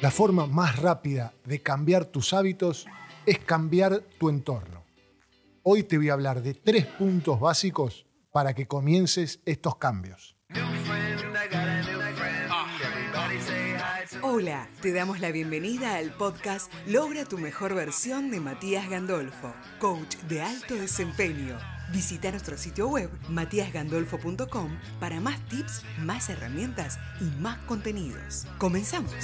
La forma más rápida de cambiar tus hábitos es cambiar tu entorno. Hoy te voy a hablar de tres puntos básicos para que comiences estos cambios. Hola, te damos la bienvenida al podcast Logra tu mejor versión de Matías Gandolfo, coach de alto desempeño Visita nuestro sitio web matíasgandolfo.com para más tips, más herramientas y más contenidos. Comenzamos.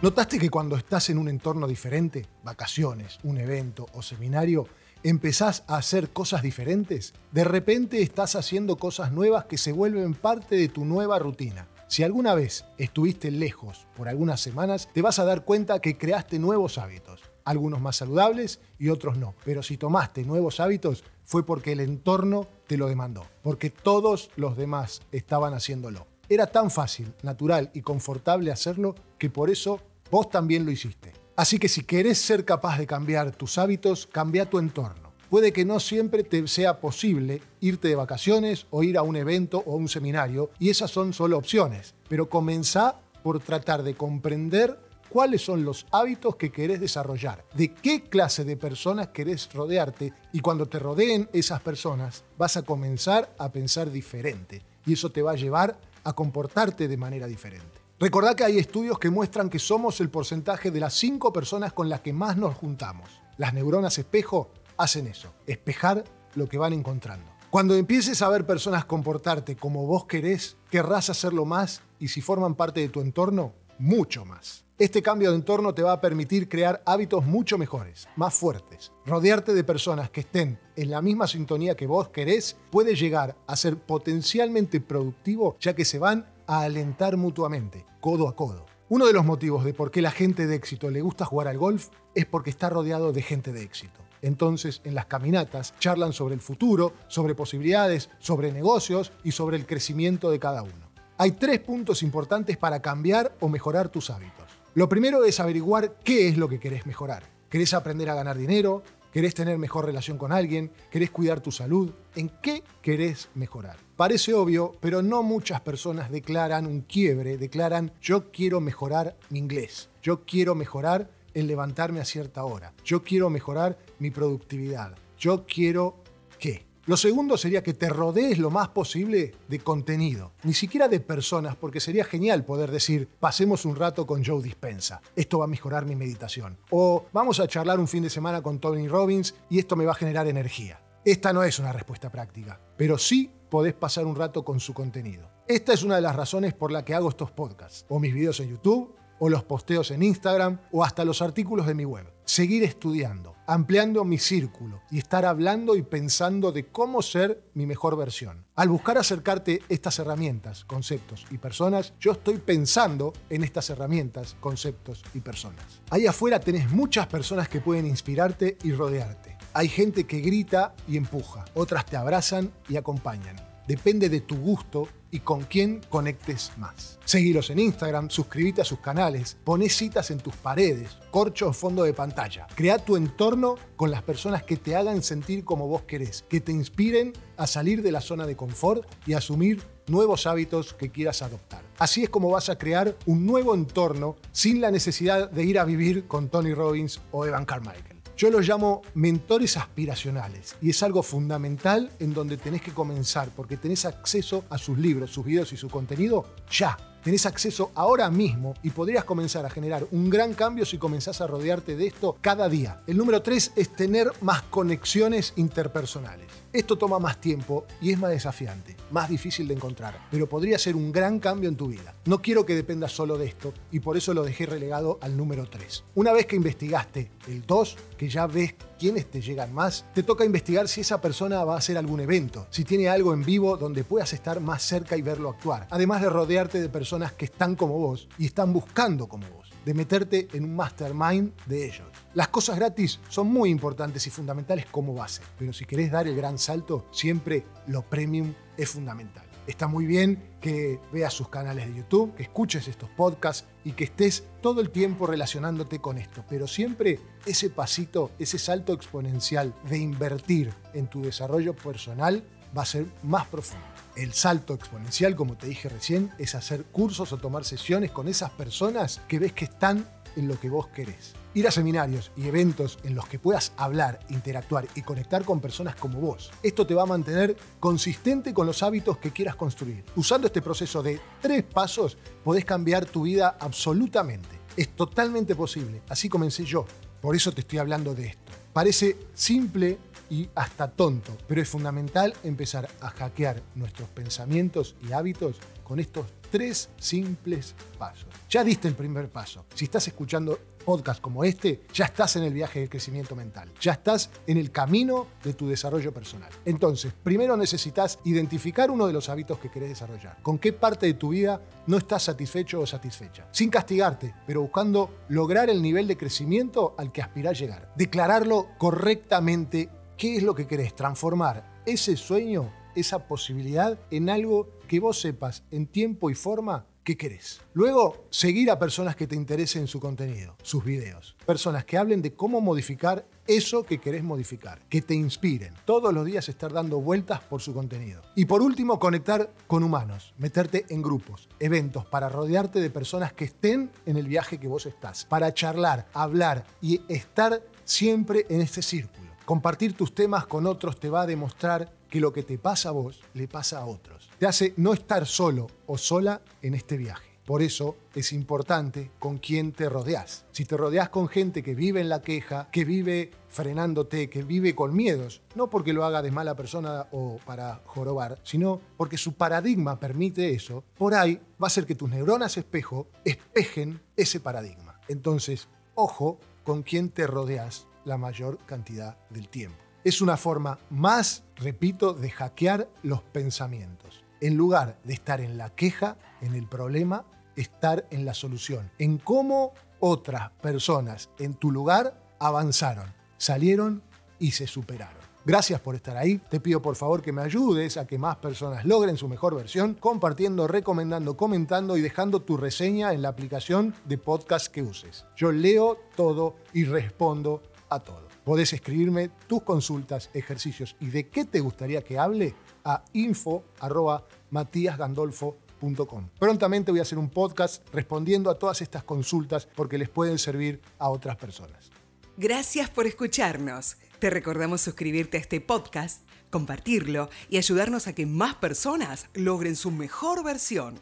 ¿Notaste que cuando estás en un entorno diferente, vacaciones, un evento o seminario, empezás a hacer cosas diferentes? De repente estás haciendo cosas nuevas que se vuelven parte de tu nueva rutina. Si alguna vez estuviste lejos por algunas semanas, te vas a dar cuenta que creaste nuevos hábitos, algunos más saludables y otros no. Pero si tomaste nuevos hábitos fue porque el entorno te lo demandó, porque todos los demás estaban haciéndolo. Era tan fácil, natural y confortable hacerlo que por eso vos también lo hiciste. Así que si querés ser capaz de cambiar tus hábitos, cambia tu entorno puede que no siempre te sea posible irte de vacaciones o ir a un evento o un seminario, y esas son solo opciones. Pero comenzá por tratar de comprender cuáles son los hábitos que querés desarrollar, de qué clase de personas querés rodearte, y cuando te rodeen esas personas, vas a comenzar a pensar diferente, y eso te va a llevar a comportarte de manera diferente. Recordá que hay estudios que muestran que somos el porcentaje de las cinco personas con las que más nos juntamos. Las neuronas espejo hacen eso, espejar lo que van encontrando. Cuando empieces a ver personas comportarte como vos querés, querrás hacerlo más y si forman parte de tu entorno, mucho más. Este cambio de entorno te va a permitir crear hábitos mucho mejores, más fuertes. Rodearte de personas que estén en la misma sintonía que vos querés puede llegar a ser potencialmente productivo ya que se van a alentar mutuamente, codo a codo. Uno de los motivos de por qué la gente de éxito le gusta jugar al golf es porque está rodeado de gente de éxito. Entonces, en las caminatas charlan sobre el futuro, sobre posibilidades, sobre negocios y sobre el crecimiento de cada uno. Hay tres puntos importantes para cambiar o mejorar tus hábitos. Lo primero es averiguar qué es lo que querés mejorar. ¿Querés aprender a ganar dinero? ¿Querés tener mejor relación con alguien? ¿Querés cuidar tu salud? ¿En qué querés mejorar? Parece obvio, pero no muchas personas declaran un quiebre, declaran yo quiero mejorar mi inglés, yo quiero mejorar el levantarme a cierta hora. Yo quiero mejorar mi productividad. Yo quiero qué. Lo segundo sería que te rodees lo más posible de contenido, ni siquiera de personas, porque sería genial poder decir, pasemos un rato con Joe Dispensa, esto va a mejorar mi meditación. O vamos a charlar un fin de semana con Tony Robbins y esto me va a generar energía. Esta no es una respuesta práctica, pero sí podés pasar un rato con su contenido. Esta es una de las razones por la que hago estos podcasts, o mis videos en YouTube, o los posteos en Instagram o hasta los artículos de mi web. Seguir estudiando, ampliando mi círculo y estar hablando y pensando de cómo ser mi mejor versión. Al buscar acercarte estas herramientas, conceptos y personas, yo estoy pensando en estas herramientas, conceptos y personas. Ahí afuera tenés muchas personas que pueden inspirarte y rodearte. Hay gente que grita y empuja, otras te abrazan y acompañan. Depende de tu gusto y con quién conectes más. Seguilos en Instagram, suscríbete a sus canales, poné citas en tus paredes, corcho en fondo de pantalla. Crea tu entorno con las personas que te hagan sentir como vos querés, que te inspiren a salir de la zona de confort y asumir nuevos hábitos que quieras adoptar. Así es como vas a crear un nuevo entorno sin la necesidad de ir a vivir con Tony Robbins o Evan Carmichael. Yo los llamo mentores aspiracionales y es algo fundamental en donde tenés que comenzar porque tenés acceso a sus libros, sus videos y su contenido ya tenés acceso ahora mismo y podrías comenzar a generar un gran cambio si comenzás a rodearte de esto cada día. El número tres es tener más conexiones interpersonales. Esto toma más tiempo y es más desafiante, más difícil de encontrar, pero podría ser un gran cambio en tu vida. No quiero que dependas solo de esto y por eso lo dejé relegado al número 3. Una vez que investigaste el 2, que ya ves quiénes te llegan más, te toca investigar si esa persona va a hacer algún evento, si tiene algo en vivo donde puedas estar más cerca y verlo actuar, además de rodearte de personas que están como vos y están buscando como vos de meterte en un mastermind de ellos. Las cosas gratis son muy importantes y fundamentales como base, pero si querés dar el gran salto, siempre lo premium es fundamental. Está muy bien que veas sus canales de YouTube, que escuches estos podcasts y que estés todo el tiempo relacionándote con esto, pero siempre ese pasito, ese salto exponencial de invertir en tu desarrollo personal va a ser más profundo. El salto exponencial, como te dije recién, es hacer cursos o tomar sesiones con esas personas que ves que están en lo que vos querés. Ir a seminarios y eventos en los que puedas hablar, interactuar y conectar con personas como vos. Esto te va a mantener consistente con los hábitos que quieras construir. Usando este proceso de tres pasos, podés cambiar tu vida absolutamente. Es totalmente posible. Así comencé yo. Por eso te estoy hablando de esto. Parece simple y hasta tonto, pero es fundamental empezar a hackear nuestros pensamientos y hábitos con estos tres simples pasos. Ya diste el primer paso. Si estás escuchando podcast como este, ya estás en el viaje del crecimiento mental, ya estás en el camino de tu desarrollo personal. Entonces, primero necesitas identificar uno de los hábitos que querés desarrollar. ¿Con qué parte de tu vida no estás satisfecho o satisfecha? Sin castigarte, pero buscando lograr el nivel de crecimiento al que aspirás llegar. Declararlo correctamente. ¿Qué es lo que querés? Transformar ese sueño, esa posibilidad en algo que vos sepas en tiempo y forma qué querés. Luego, seguir a personas que te interesen su contenido, sus videos. Personas que hablen de cómo modificar eso que querés modificar, que te inspiren. Todos los días estar dando vueltas por su contenido. Y por último, conectar con humanos, meterte en grupos, eventos, para rodearte de personas que estén en el viaje que vos estás, para charlar, hablar y estar siempre en este círculo. Compartir tus temas con otros te va a demostrar que lo que te pasa a vos le pasa a otros. Te hace no estar solo o sola en este viaje. Por eso es importante con quién te rodeas. Si te rodeas con gente que vive en la queja, que vive frenándote, que vive con miedos, no porque lo haga de mala persona o para jorobar, sino porque su paradigma permite eso, por ahí va a ser que tus neuronas espejo espejen ese paradigma. Entonces, ojo con quién te rodeas la mayor cantidad del tiempo es una forma más, repito, de hackear los pensamientos. En lugar de estar en la queja, en el problema, estar en la solución. En cómo otras personas en tu lugar avanzaron, salieron y se superaron. Gracias por estar ahí. Te pido por favor que me ayudes a que más personas logren su mejor versión, compartiendo, recomendando, comentando y dejando tu reseña en la aplicación de podcast que uses. Yo leo todo y respondo a todo. Podés escribirme tus consultas, ejercicios y de qué te gustaría que hable a info.matíasgandolfo.com. Prontamente voy a hacer un podcast respondiendo a todas estas consultas porque les pueden servir a otras personas. Gracias por escucharnos. Te recordamos suscribirte a este podcast, compartirlo y ayudarnos a que más personas logren su mejor versión.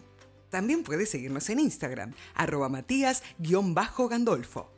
También puedes seguirnos en Instagram, arroba matías-gandolfo.